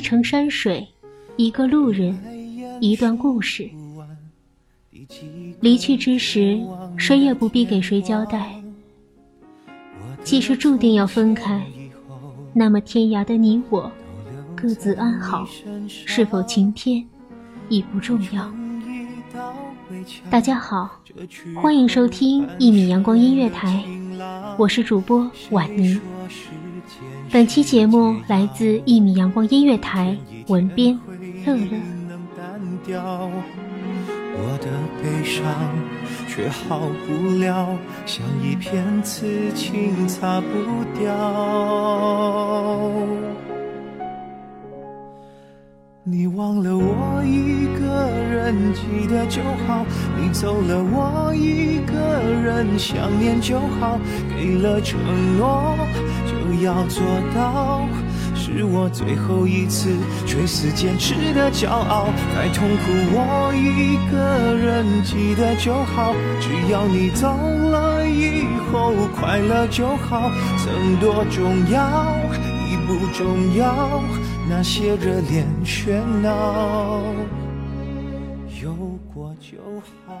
一程山水，一个路人，一段故事。离去之时，谁也不必给谁交代。既是注定要分开，那么天涯的你我，各自安好，是否晴天，已不重要。大家好，欢迎收听一米阳光音乐台，我是主播婉妮。本期节目来自一米阳光音乐台，文编乐乐。我的悲伤却好不了，像一片刺青擦不掉。你忘了我一个人，记得就好；你走了，我一个人想念就好。给了承诺，要做到。是我最后一次垂死坚持的骄傲。太痛苦，我一个人记得就好。只要你走了以后快乐就好。曾多重要，已不重要。那些热恋喧闹，有过就好。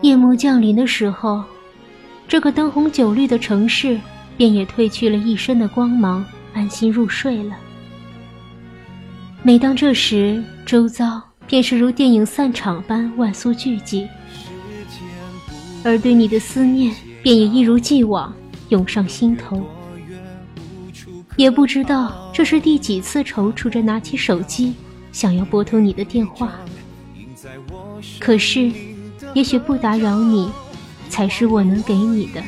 夜幕降临的时候，这个灯红酒绿的城市便也褪去了一身的光芒，安心入睡了。每当这时，周遭便是如电影散场般万俗俱寂，而对你的思念便也一如既往涌上心头。也不知道这是第几次踌躇着拿起手机，想要拨通你的电话。可是，也许不打扰你，才是我能给你的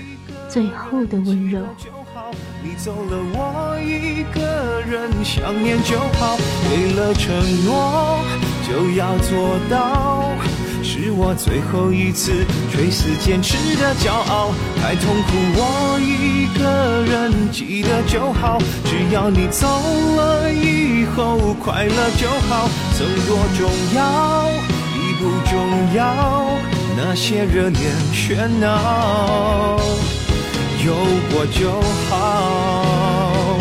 最后的温柔。你走了，我一个人想念就好。给了承诺，就要做到。是我最后一次垂死坚持的骄傲。太痛苦，我一个人记得就好。只要你走了以后快乐就好。曾多重要，已不重要。那些热恋喧闹，有过就好。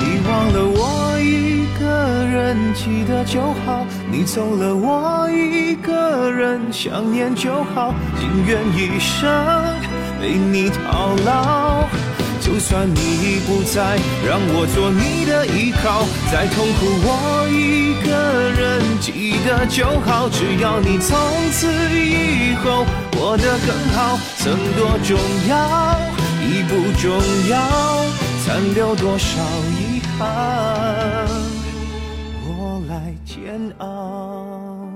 你忘了我一个人记得就好。你走了，我一个人想念就好。情愿一生被你套牢。就算你已不在，让我做你的依靠。再痛苦，我一个人记得就好。只要你从此以后过得更好，曾多重要，已不重要，残留多少遗憾，我来煎熬。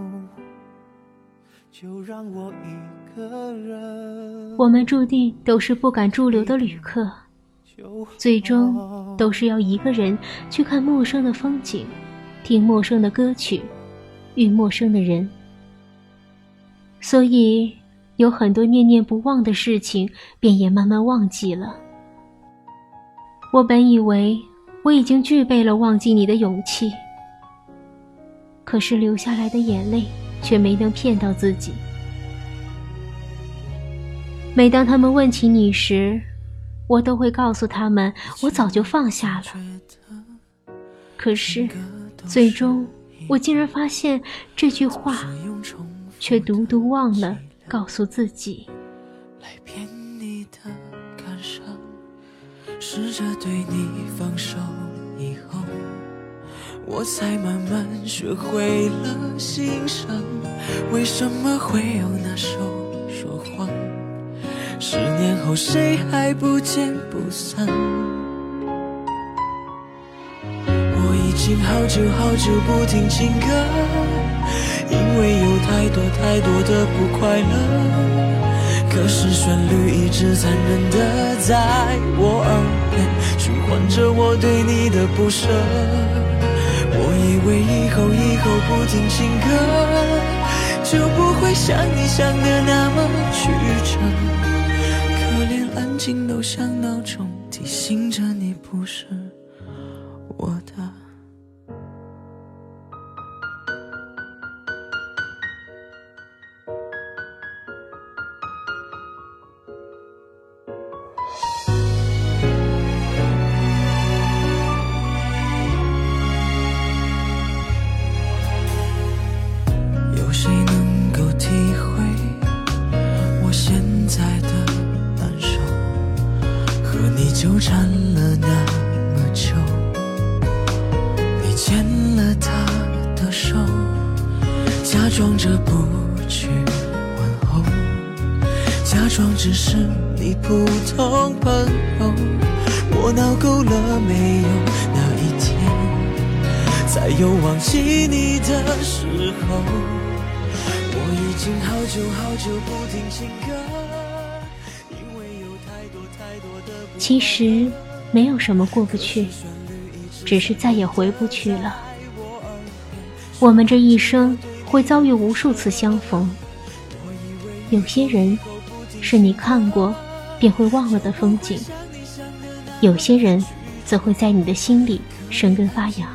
就让我一个人。我们注定都是不敢驻留的旅客。最终都是要一个人去看陌生的风景，听陌生的歌曲，遇陌生的人。所以，有很多念念不忘的事情，便也慢慢忘记了。我本以为我已经具备了忘记你的勇气，可是流下来的眼泪却没能骗到自己。每当他们问起你时，我都会告诉他们，我早就放下了。可是，最终我竟然发现这句话，却独独忘了告诉自己。来骗你的感伤，试着对你放手以后，我才慢慢学会了欣赏，为什么会有那首？十年后谁还不见不散？我已经好久好久不听情歌，因为有太多太多的不快乐。可是旋律一直残忍的在我耳边循环着我对你的不舍。我以为以后以后不听情歌，就不会像你想的那么曲折。心都像闹钟，提醒着你不是我的。纠缠了那么久，你牵了他的手，假装着不去问候，假装只是你普通朋友。我闹够了没有？那一天才有忘记你的时候。我已经好久好久不听情歌。其实没有什么过不去，只是再也回不去了。我们这一生会遭遇无数次相逢，有些人是你看过便会忘了的风景，有些人则会在你的心里生根发芽。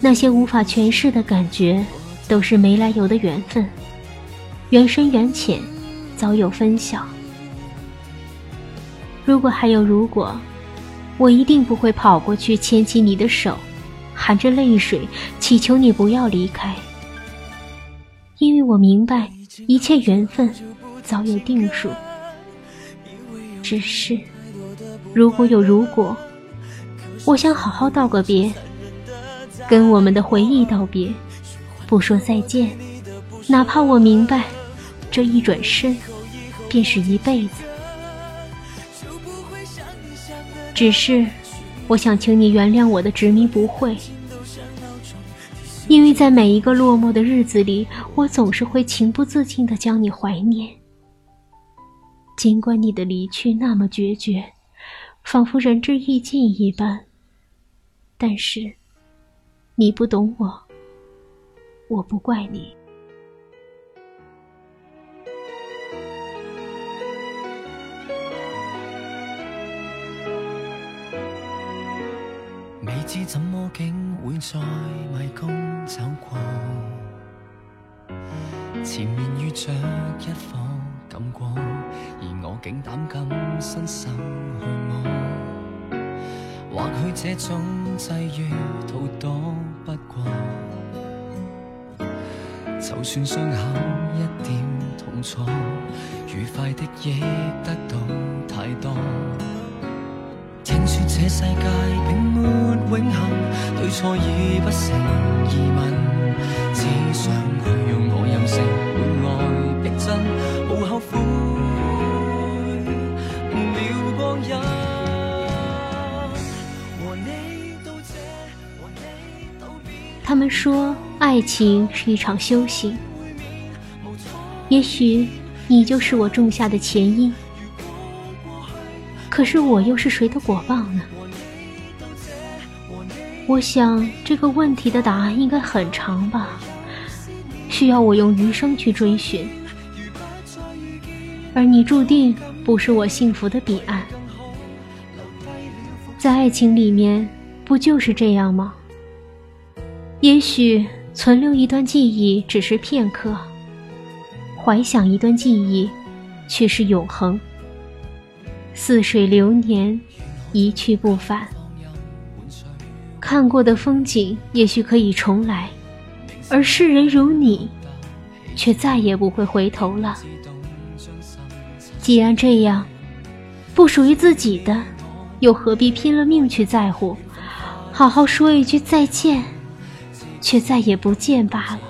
那些无法诠释的感觉，都是没来由的缘分，缘深缘浅，早有分晓。如果还有如果，我一定不会跑过去牵起你的手，含着泪水祈求你不要离开，因为我明白一切缘分早有定数。只是，如果有如果，我想好好道个别，跟我们的回忆道别，不说再见，哪怕我明白，这一转身，便是一辈子。只是，我想请你原谅我的执迷不悔，因为在每一个落寞的日子里，我总是会情不自禁的将你怀念。尽管你的离去那么决绝，仿佛仁至义尽一般，但是，你不懂我，我不怪你。知怎么竟会在迷宫走过？前面遇着一颗感过，而我竟胆敢伸手去摸。或许这种际遇逃躲不过，就算伤口一点痛楚，愉快的亦得到太多。听说这世界并没永恒，对错已不成疑问，只想去用我任性换来逼真，无后悔了光阴。和你到这，和你到他们说爱情是一场修行，也许你就是我种下的前因。可是我又是谁的果报呢？我想这个问题的答案应该很长吧，需要我用余生去追寻。而你注定不是我幸福的彼岸。在爱情里面，不就是这样吗？也许存留一段记忆只是片刻，怀想一段记忆却是永恒。似水流年，一去不返。看过的风景也许可以重来，而世人如你，却再也不会回头了。既然这样，不属于自己的。又何必拼了命去在乎？好好说一句再见，却再也不见罢了。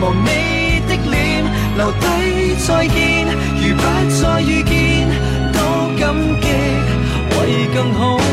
望你的脸，留低再见，如不再遇见，都感激，为更好。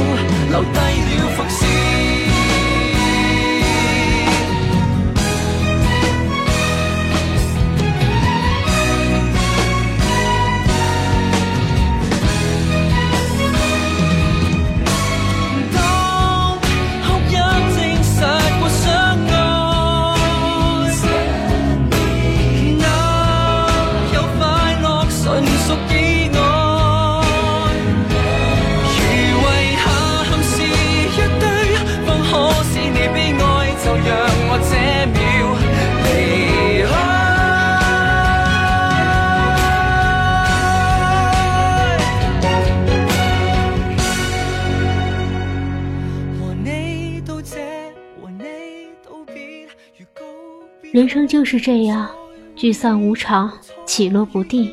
人生就是这样，聚散无常，起落不定。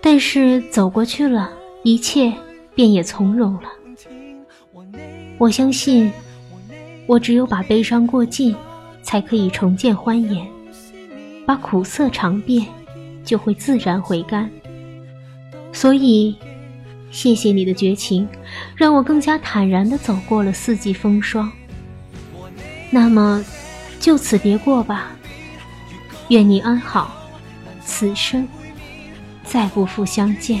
但是走过去了，一切便也从容了。我相信，我只有把悲伤过尽，才可以重见欢颜；把苦涩尝遍，就会自然回甘。所以，谢谢你的绝情，让我更加坦然地走过了四季风霜。那么。就此别过吧，愿你安好，此生再不复相见。